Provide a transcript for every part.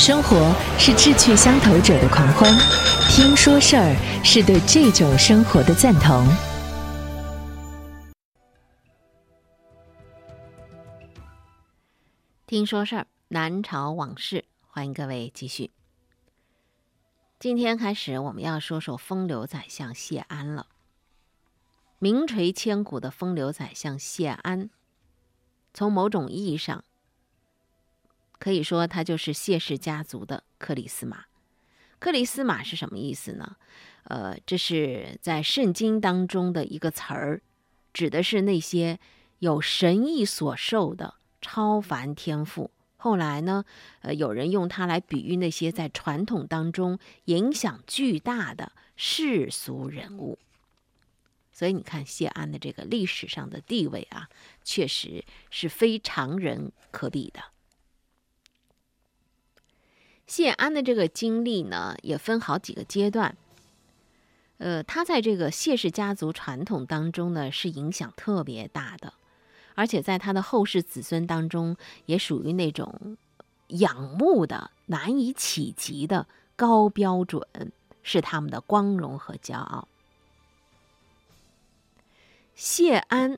生活是志趣相投者的狂欢，听说事儿是对这种生活的赞同。听说事儿，南朝往事，欢迎各位继续。今天开始，我们要说说风流宰相谢安了。名垂千古的风流宰相谢安，从某种意义上。可以说，他就是谢氏家族的克里斯玛。克里斯玛是什么意思呢？呃，这是在圣经当中的一个词儿，指的是那些有神意所授的超凡天赋。后来呢，呃，有人用它来比喻那些在传统当中影响巨大的世俗人物。所以你看，谢安的这个历史上的地位啊，确实是非常人可比的。谢安的这个经历呢，也分好几个阶段。呃，他在这个谢氏家族传统当中呢，是影响特别大的，而且在他的后世子孙当中，也属于那种仰慕的、难以企及的高标准，是他们的光荣和骄傲。谢安，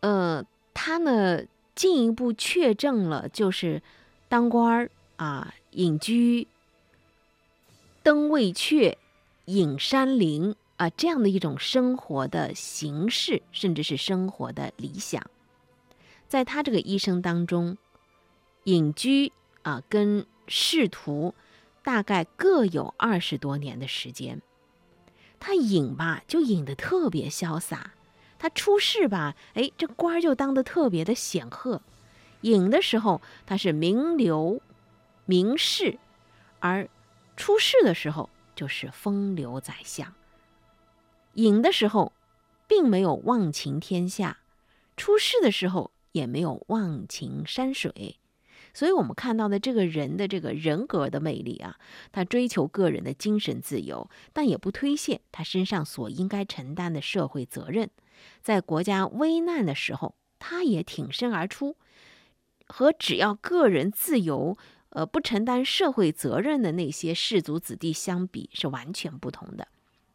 呃，他呢进一步确证了，就是当官儿啊。隐居、登未阙、隐山林啊，这样的一种生活的形式，甚至是生活的理想，在他这个一生当中，隐居啊，跟仕途大概各有二十多年的时间。他隐吧，就隐的特别潇洒；他出仕吧，哎，这官儿就当的特别的显赫。隐的时候，他是名流。名士，而出世的时候就是风流宰相。隐的时候，并没有忘情天下；出世的时候，也没有忘情山水。所以，我们看到的这个人的这个人格的魅力啊，他追求个人的精神自由，但也不推卸他身上所应该承担的社会责任。在国家危难的时候，他也挺身而出，和只要个人自由。呃，不承担社会责任的那些士族子弟相比是完全不同的，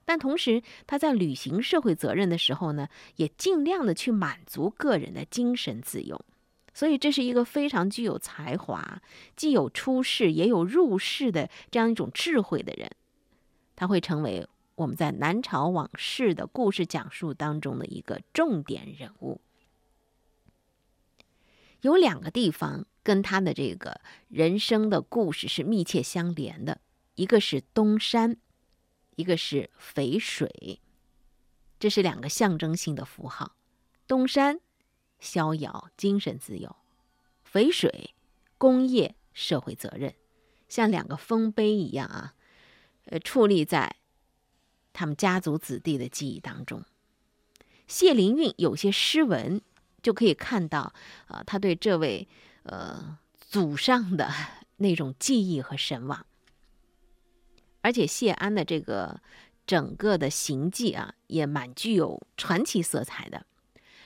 但同时他在履行社会责任的时候呢，也尽量的去满足个人的精神自由，所以这是一个非常具有才华，既有出世也有入世的这样一种智慧的人，他会成为我们在南朝往事的故事讲述当中的一个重点人物。有两个地方。跟他的这个人生的故事是密切相连的，一个是东山，一个是淝水，这是两个象征性的符号。东山，逍遥，精神自由；淝水，工业社会责任，像两个丰碑一样啊，呃，矗立在他们家族子弟的记忆当中。谢灵运有些诗文，就可以看到啊，他对这位。呃，祖上的那种记忆和神往，而且谢安的这个整个的行迹啊，也蛮具有传奇色彩的。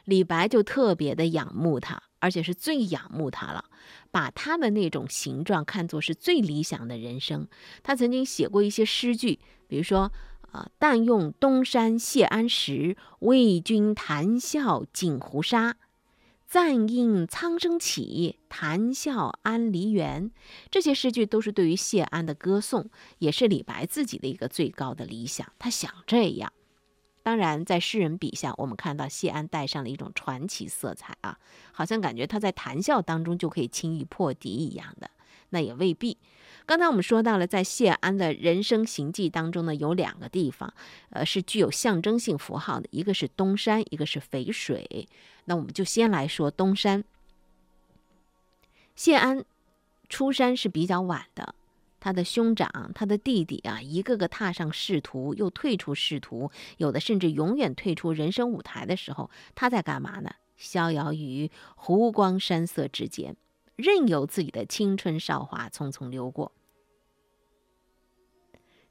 李白就特别的仰慕他，而且是最仰慕他了，把他的那种形状看作是最理想的人生。他曾经写过一些诗句，比如说啊，“但用东山谢安石，为君谈笑锦湖沙。”暂应苍生起，谈笑安梨园。这些诗句都是对于谢安的歌颂，也是李白自己的一个最高的理想。他想这样。当然，在诗人笔下，我们看到谢安带上了一种传奇色彩啊，好像感觉他在谈笑当中就可以轻易破敌一样的，那也未必。刚才我们说到了，在谢安的人生行迹当中呢，有两个地方，呃，是具有象征性符号的，一个是东山，一个是淝水。那我们就先来说东山。谢安出山是比较晚的，他的兄长、他的弟弟啊，一个个踏上仕途，又退出仕途，有的甚至永远退出人生舞台的时候，他在干嘛呢？逍遥于湖光山色之间。任由自己的青春韶华匆匆流过。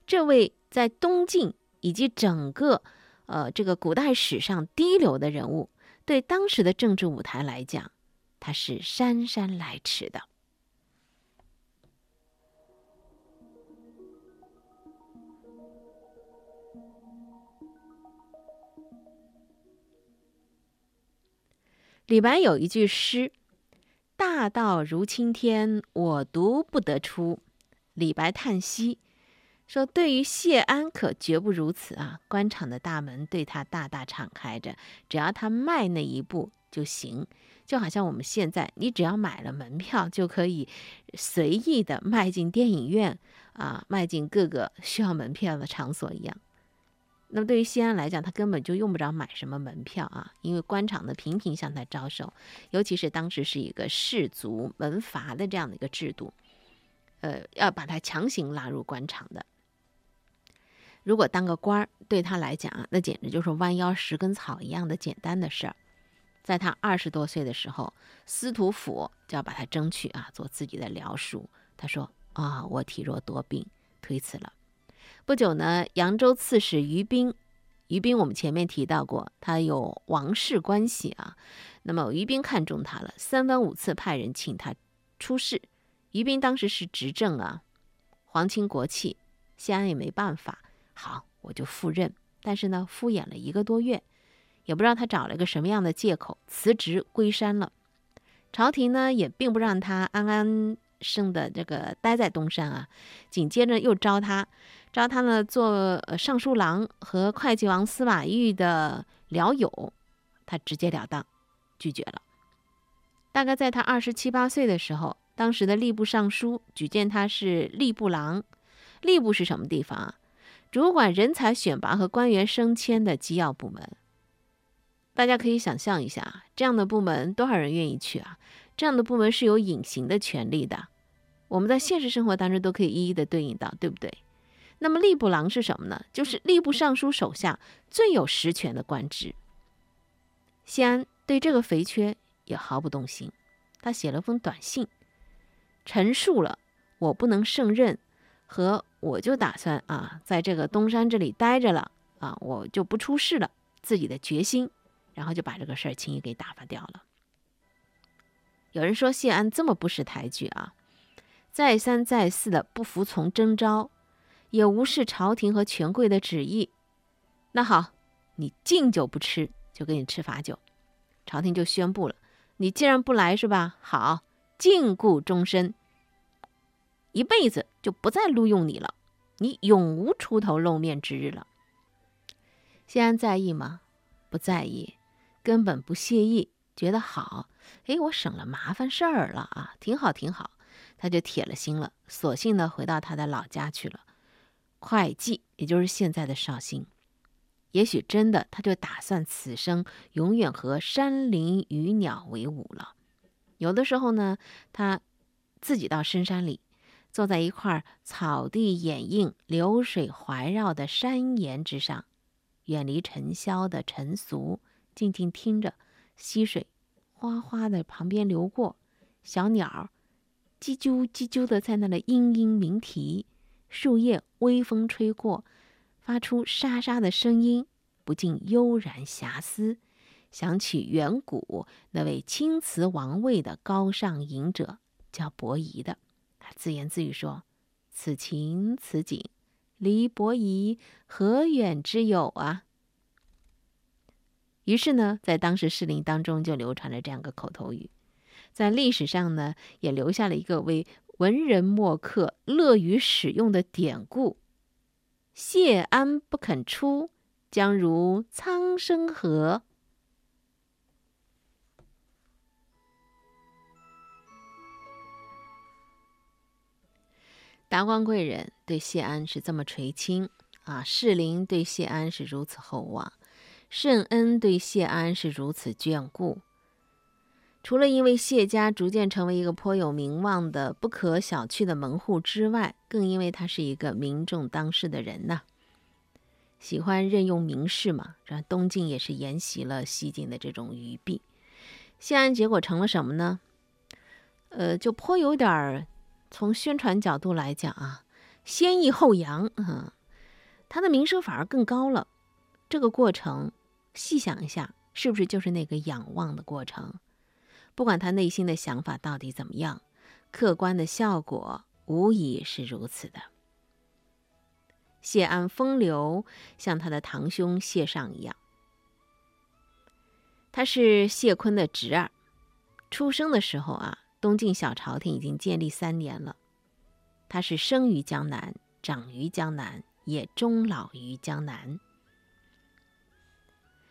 这位在东晋以及整个呃这个古代史上第一流的人物，对当时的政治舞台来讲，他是姗姗来迟的李白有一句诗，大道如青天，我独不得出，李白叹息。说：“对于谢安可绝不如此啊！官场的大门对他大大敞开着，只要他迈那一步就行。就好像我们现在，你只要买了门票，就可以随意的迈进电影院啊，迈进各个需要门票的场所一样。那么对于谢安来讲，他根本就用不着买什么门票啊，因为官场的频频向他招手，尤其是当时是一个士族门阀的这样的一个制度。”呃，要把他强行拉入官场的。如果当个官儿，对他来讲啊，那简直就是弯腰拾根草一样的简单的事儿。在他二十多岁的时候，司徒府就要把他争取啊，做自己的僚属。他说：“啊，我体弱多病，推辞了。”不久呢，扬州刺史于斌，于斌我们前面提到过，他有王室关系啊。那么于斌看中他了，三番五次派人请他出仕。于斌当时是执政啊，皇亲国戚，谢安也没办法。好，我就赴任。但是呢，敷衍了一个多月，也不知道他找了个什么样的借口辞职归山了。朝廷呢，也并不让他安安生的这个待在东山啊。紧接着又招他，招他呢做尚书郎和会稽王司马懿的僚友，他直截了当拒绝了。大概在他二十七八岁的时候。当时的吏部尚书举荐他是吏部郎，吏部是什么地方啊？主管人才选拔和官员升迁的机要部门。大家可以想象一下，这样的部门多少人愿意去啊？这样的部门是有隐形的权利的，我们在现实生活当中都可以一一的对应到，对不对？那么吏部郎是什么呢？就是吏部尚书手下最有实权的官职。谢安对这个肥缺也毫不动心，他写了封短信。陈述了我不能胜任，和我就打算啊，在这个东山这里待着了啊，我就不出事了，自己的决心，然后就把这个事儿轻易给打发掉了。有人说谢安这么不识抬举啊，再三再四的不服从征召，也无视朝廷和权贵的旨意。那好，你敬酒不吃，就给你吃罚酒。朝廷就宣布了，你既然不来是吧？好。禁锢终身，一辈子就不再录用你了，你永无出头露面之日了。谢安在意吗？不在意，根本不屑意，觉得好，哎，我省了麻烦事儿了啊，挺好挺好，他就铁了心了，索性呢回到他的老家去了，会稽，也就是现在的绍兴。也许真的，他就打算此生永远和山林鱼鸟为伍了。有的时候呢，他自己到深山里，坐在一块草地掩映、流水环绕的山岩之上，远离尘嚣的尘俗，静静听着溪水哗哗的旁边流过，小鸟叽啾叽啾的在那里嘤嘤鸣啼，树叶微风吹过，发出沙沙的声音，不禁悠然遐思。想起远古那位青瓷王位的高尚隐者，叫伯夷的，他自言自语说：“此情此景，离伯夷何远之有啊！”于是呢，在当时士林当中就流传了这样个口头语，在历史上呢，也留下了一个为文人墨客乐于使用的典故：“谢安不肯出，将如苍生何？”达官贵人对谢安是这么垂青啊，士林对谢安是如此厚望，圣恩对谢安是如此眷顾。除了因为谢家逐渐成为一个颇有名望的不可小觑的门户之外，更因为他是一个民众当世的人呐，喜欢任用名士嘛。这东晋也是沿袭了西晋的这种愚弊。谢安结果成了什么呢？呃，就颇有点儿。从宣传角度来讲啊，先抑后扬，嗯，他的名声反而更高了。这个过程，细想一下，是不是就是那个仰望的过程？不管他内心的想法到底怎么样，客观的效果无疑是如此的。谢安风流，像他的堂兄谢尚一样。他是谢坤的侄儿，出生的时候啊，东晋小朝廷已经建立三年了。他是生于江南，长于江南，也终老于江南。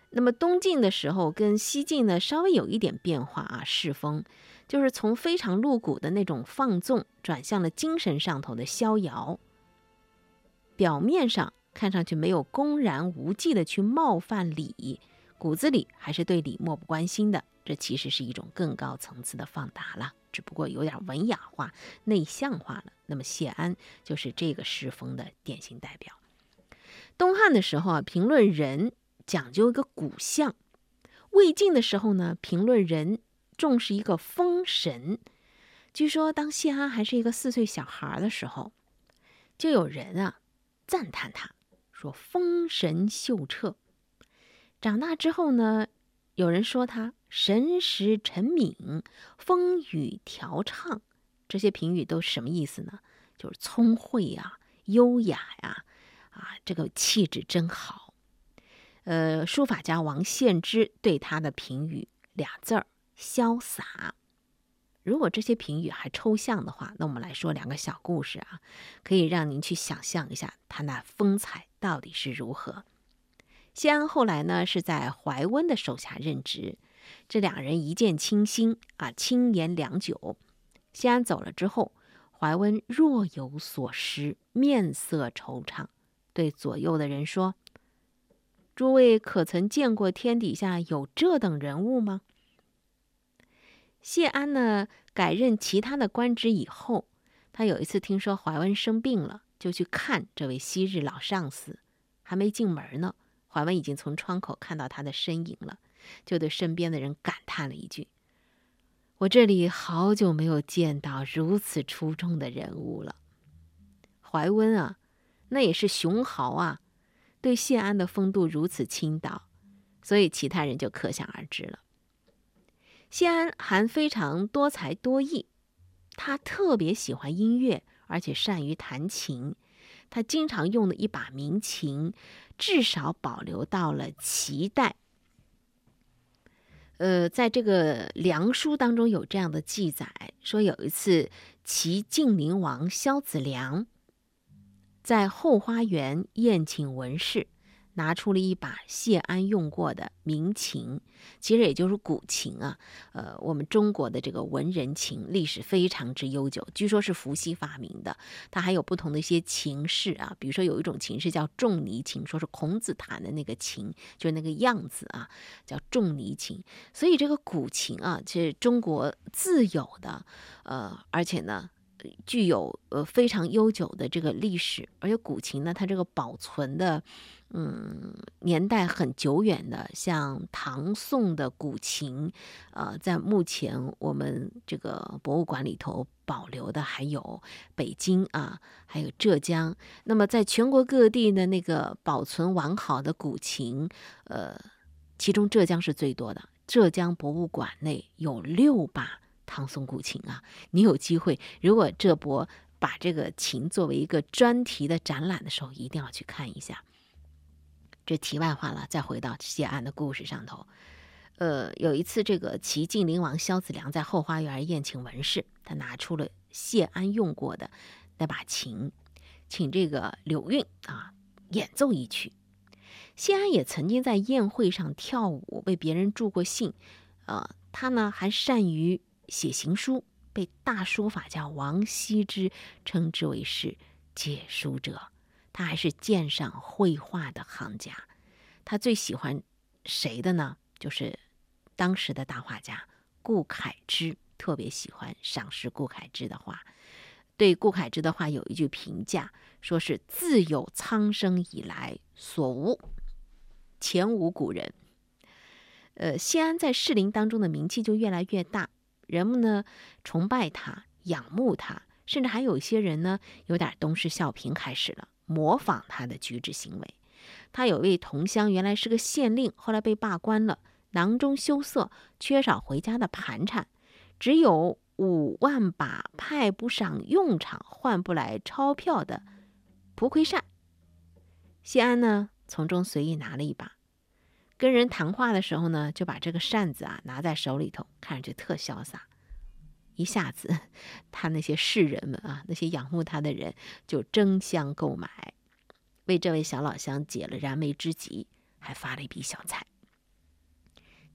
那么东晋的时候跟西晋呢稍微有一点变化啊，世风就是从非常露骨的那种放纵，转向了精神上头的逍遥。表面上看上去没有公然无忌的去冒犯礼，骨子里还是对礼漠不关心的。这其实是一种更高层次的放达了。只不过有点文雅化、内向化了。那么谢安就是这个诗风的典型代表。东汉的时候啊，评论人讲究一个骨相；魏晋的时候呢，评论人重视一个风神。据说当谢安还是一个四岁小孩的时候，就有人啊赞叹他说风神秀彻。长大之后呢，有人说他。神识沉敏，风雨调畅，这些评语都是什么意思呢？就是聪慧呀，优雅呀，啊，这个气质真好。呃，书法家王献之对他的评语俩字儿：潇洒。如果这些评语还抽象的话，那我们来说两个小故事啊，可以让您去想象一下他那风采到底是如何。谢安后来呢，是在怀温的手下任职。这两人一见倾心啊，轻言良久。谢安走了之后，怀温若有所失，面色惆怅，对左右的人说：“诸位可曾见过天底下有这等人物吗？”谢安呢，改任其他的官职以后，他有一次听说怀温生病了，就去看这位昔日老上司。还没进门呢，怀温已经从窗口看到他的身影了。就对身边的人感叹了一句：“我这里好久没有见到如此出众的人物了。”怀温啊，那也是雄豪啊，对谢安的风度如此倾倒，所以其他人就可想而知了。谢安还非常多才多艺，他特别喜欢音乐，而且善于弹琴。他经常用的一把名琴，至少保留到了齐代。呃，在这个梁书当中有这样的记载，说有一次，齐晋陵王萧子良在后花园宴请文士。拿出了一把谢安用过的名琴，其实也就是古琴啊。呃，我们中国的这个文人琴历史非常之悠久，据说是伏羲发明的。它还有不同的一些琴式啊，比如说有一种琴式叫仲尼琴，说是孔子弹的那个琴，就是那个样子啊，叫仲尼琴。所以这个古琴啊，其实中国自有的，呃，而且呢。具有呃非常悠久的这个历史，而且古琴呢，它这个保存的嗯年代很久远的，像唐宋的古琴，呃，在目前我们这个博物馆里头保留的还有北京啊，还有浙江。那么在全国各地的那个保存完好的古琴，呃，其中浙江是最多的，浙江博物馆内有六把。唐宋古琴啊，你有机会，如果这博把这个琴作为一个专题的展览的时候，一定要去看一下。这题外话了，再回到谢安的故事上头。呃，有一次，这个齐晋灵王萧子良在后花园宴请文士，他拿出了谢安用过的那把琴，请这个柳韵啊演奏一曲。谢安也曾经在宴会上跳舞，为别人助过兴。呃，他呢还善于。写行书，被大书法家王羲之称之为是解书者。他还是鉴赏绘画的行家。他最喜欢谁的呢？就是当时的大画家顾恺之，特别喜欢赏识顾恺之的画。对顾恺之的画有一句评价，说是自有苍生以来所无，前无古人。呃，谢安在士林当中的名气就越来越大。人们呢崇拜他，仰慕他，甚至还有一些人呢有点东施效颦，开始了模仿他的举止行为。他有位同乡，原来是个县令，后来被罢官了，囊中羞涩，缺少回家的盘缠，只有五万把派不上用场、换不来钞票的蒲葵扇。谢安呢从中随意拿了一把，跟人谈话的时候呢，就把这个扇子啊拿在手里头，看上去特潇洒。一下子，他那些士人们啊，那些仰慕他的人就争相购买，为这位小老乡解了燃眉之急，还发了一笔小财。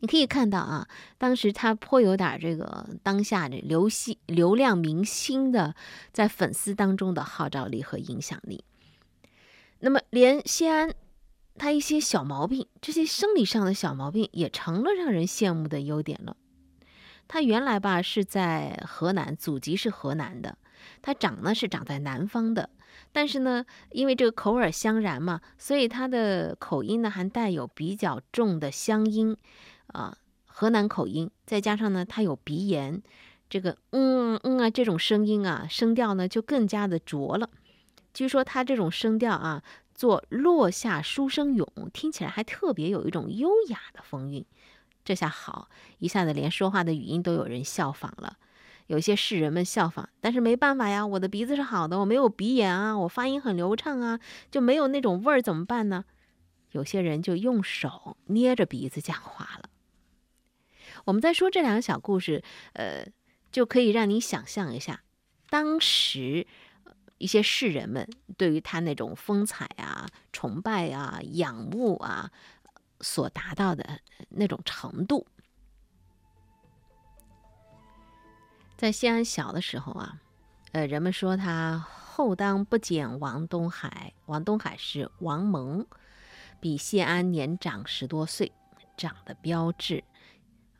你可以看到啊，当时他颇有点这个当下的流星流量明星的在粉丝当中的号召力和影响力。那么，连谢安他一些小毛病，这些生理上的小毛病，也成了让人羡慕的优点了。他原来吧是在河南，祖籍是河南的，他长呢是长在南方的，但是呢，因为这个口耳相然嘛，所以他的口音呢还带有比较重的乡音。啊，河南口音，再加上呢，他有鼻炎，这个嗯嗯啊，这种声音啊，声调呢就更加的浊了。据说他这种声调啊，做落下书生咏，听起来还特别有一种优雅的风韵。这下好，一下子连说话的语音都有人效仿了，有些士人们效仿，但是没办法呀，我的鼻子是好的，我没有鼻炎啊，我发音很流畅啊，就没有那种味儿，怎么办呢？有些人就用手捏着鼻子讲话了。我们在说这两个小故事，呃，就可以让你想象一下，当时一些士人们对于他那种风采啊、崇拜啊、仰慕啊，所达到的那种程度。在西安小的时候啊，呃，人们说他后当不减王东海，王东海是王蒙，比谢安年长十多岁，长得标致。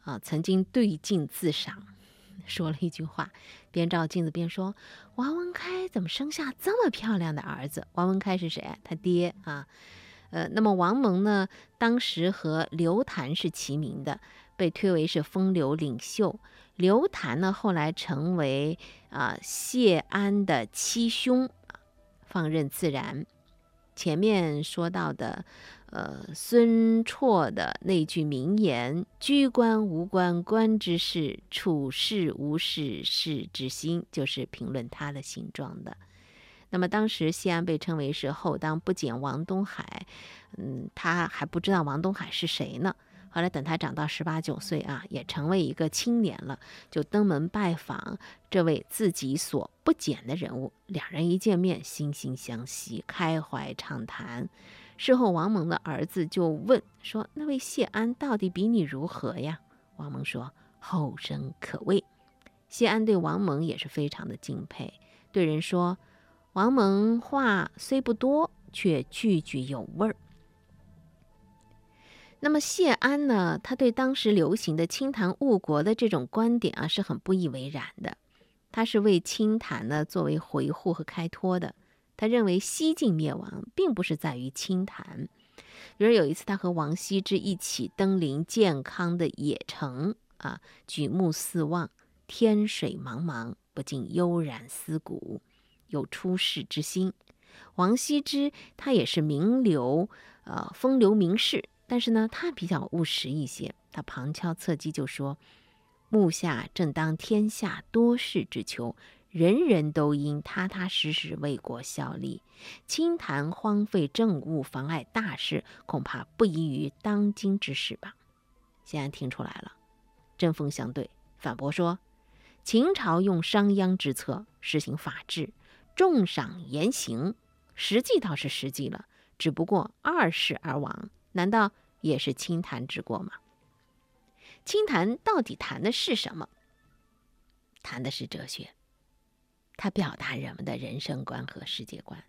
啊，曾经对镜自赏，说了一句话，边照镜子边说：“王文开怎么生下这么漂亮的儿子？”王文开是谁？他爹啊。呃，那么王蒙呢，当时和刘谭是齐名的，被推为是风流领袖。刘谭呢，后来成为啊谢安的七兄，放任自然。前面说到的。呃，孙绰的那句名言“居官无官官之事，处事无事事之心”，就是评论他的形状的。那么当时西安被称为是后当不减王东海，嗯，他还不知道王东海是谁呢。后来等他长到十八九岁啊，也成为一个青年了，就登门拜访这位自己所不减的人物。两人一见面，惺惺相惜，开怀畅谈。事后，王蒙的儿子就问说：“那位谢安到底比你如何呀？”王蒙说：“后生可畏。”谢安对王蒙也是非常的敬佩，对人说：“王蒙话虽不多，却句句有味儿。”那么谢安呢？他对当时流行的清谈误国的这种观点啊，是很不以为然的。他是为清谈呢作为回护和开脱的。他认为西晋灭亡并不是在于清谈，比如有一次他和王羲之一起登临健康的野城啊，举目四望，天水茫茫，不禁悠然思古，有出世之心。王羲之他也是名流，呃，风流名士，但是呢，他比较务实一些。他旁敲侧击就说：“目下正当天下多事之秋。”人人都应踏踏实实为国效力，轻谈荒废政务、妨碍大事，恐怕不宜于当今之事吧？现在听出来了，针锋相对，反驳说：“秦朝用商鞅之策实行法治，重赏严刑，实际倒是实际了，只不过二世而亡，难道也是清谈之过吗？清谈到底谈的是什么？谈的是哲学。”它表达人们的人生观和世界观。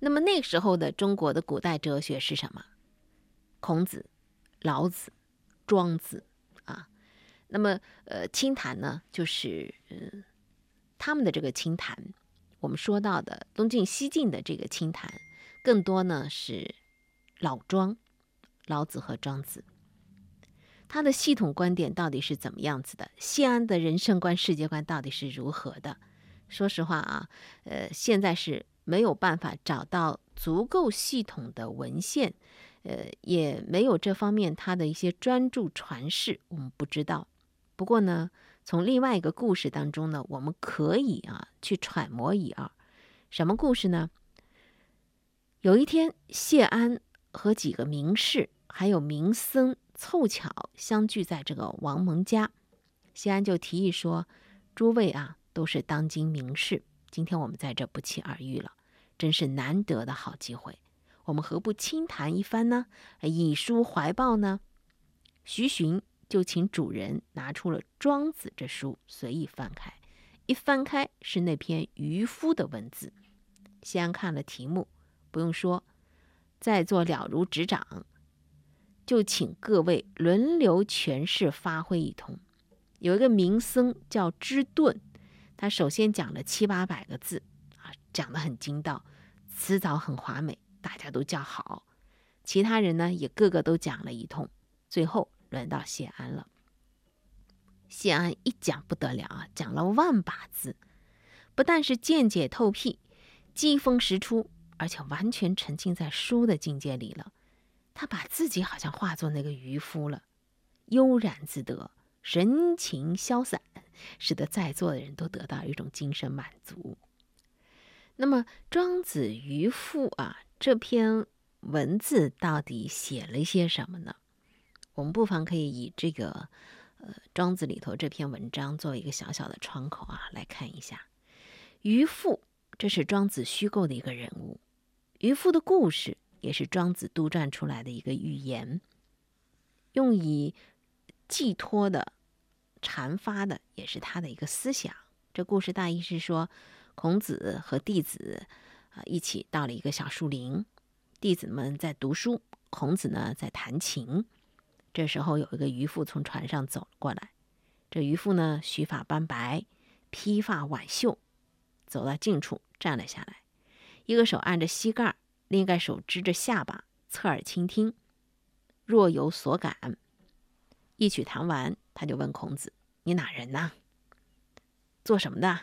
那么那时候的中国的古代哲学是什么？孔子、老子、庄子啊。那么呃，清谈呢，就是嗯，他们的这个清谈，我们说到的东晋、西晋的这个清谈，更多呢是老庄、老子和庄子。他的系统观点到底是怎么样子的？谢安的人生观、世界观到底是如何的？说实话啊，呃，现在是没有办法找到足够系统的文献，呃，也没有这方面他的一些专著传世，我们不知道。不过呢，从另外一个故事当中呢，我们可以啊去揣摩一二。什么故事呢？有一天，谢安和几个名士还有名僧凑巧相聚在这个王蒙家，谢安就提议说：“诸位啊，都是当今名士，今天我们在这不期而遇了，真是难得的好机会，我们何不轻谈一番呢？以书怀抱呢？”徐询就请主人拿出了《庄子》这书，随意翻开，一翻开是那篇渔夫的文字。先看了题目，不用说，在座了如指掌。就请各位轮流诠释发挥一通。有一个名僧叫知顿，他首先讲了七八百个字啊，讲得很精到，词藻很华美，大家都叫好。其他人呢也个个都讲了一通。最后轮到谢安了。谢安一讲不得了啊，讲了万把字，不但是见解透辟、机锋实出，而且完全沉浸在书的境界里了。他把自己好像化作那个渔夫了，悠然自得，神情潇洒，使得在座的人都得到一种精神满足。那么《庄子·渔父》啊，这篇文字到底写了些什么呢？我们不妨可以以这个呃《庄子》里头这篇文章作为一个小小的窗口啊，来看一下。渔父，这是庄子虚构的一个人物，渔夫的故事。也是庄子杜撰出来的一个寓言，用以寄托的、阐发的，也是他的一个思想。这故事大意是说，孔子和弟子啊一起到了一个小树林，弟子们在读书，孔子呢在弹琴。这时候有一个渔夫从船上走了过来，这渔夫呢须发斑白，披发挽袖，走到近处站了下来，一个手按着膝盖。另一个手支着下巴，侧耳倾听，若有所感。一曲弹完，他就问孔子：“你哪人呢？做什么的？”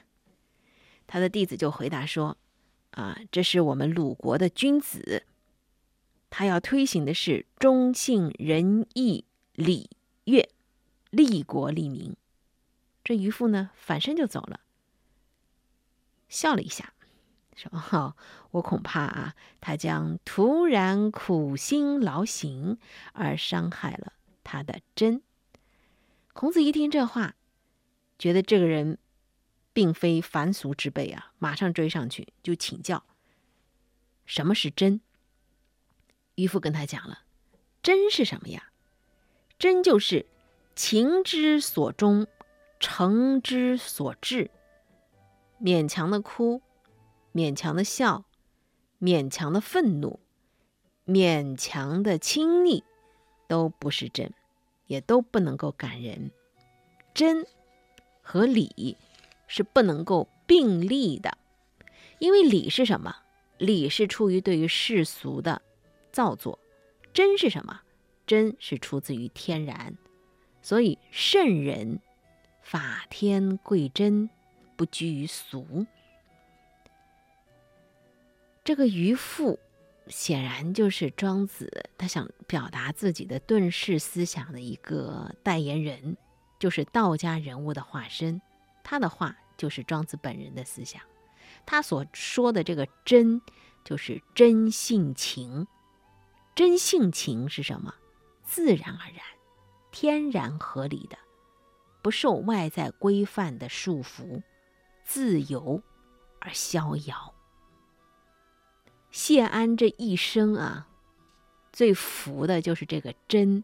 他的弟子就回答说：“啊，这是我们鲁国的君子，他要推行的是忠信仁义礼乐，利国利民。”这渔夫呢，反身就走了，笑了一下。说：“哈，我恐怕啊，他将徒然苦心劳行而伤害了他的真。”孔子一听这话，觉得这个人并非凡俗之辈啊，马上追上去就请教：“什么是真？”渔夫跟他讲了：“真是什么呀？真就是情之所钟，诚之所至，勉强的哭。”勉强的笑，勉强的愤怒，勉强的亲昵，都不是真，也都不能够感人。真和理是不能够并立的，因为理是什么？理是出于对于世俗的造作，真是什么？真是出自于天然。所以圣人法天贵真，不拘于俗。这个渔父显然就是庄子，他想表达自己的遁世思想的一个代言人，就是道家人物的化身。他的话就是庄子本人的思想。他所说的这个“真”，就是真性情。真性情是什么？自然而然、天然合理的，不受外在规范的束缚，自由而逍遥。谢安这一生啊，最服的就是这个真。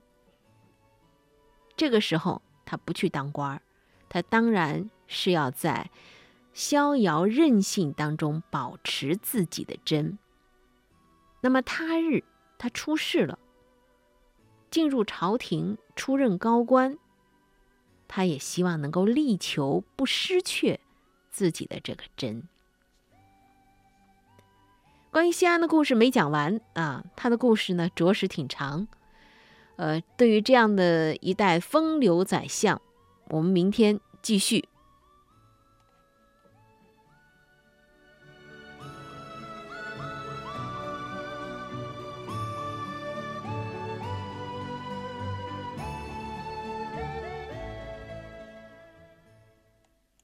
这个时候他不去当官他当然是要在逍遥任性当中保持自己的真。那么他日他出世了，进入朝廷出任高官，他也希望能够力求不失去自己的这个真。关于西安的故事没讲完啊，他的故事呢着实挺长。呃，对于这样的一代风流宰相，我们明天继续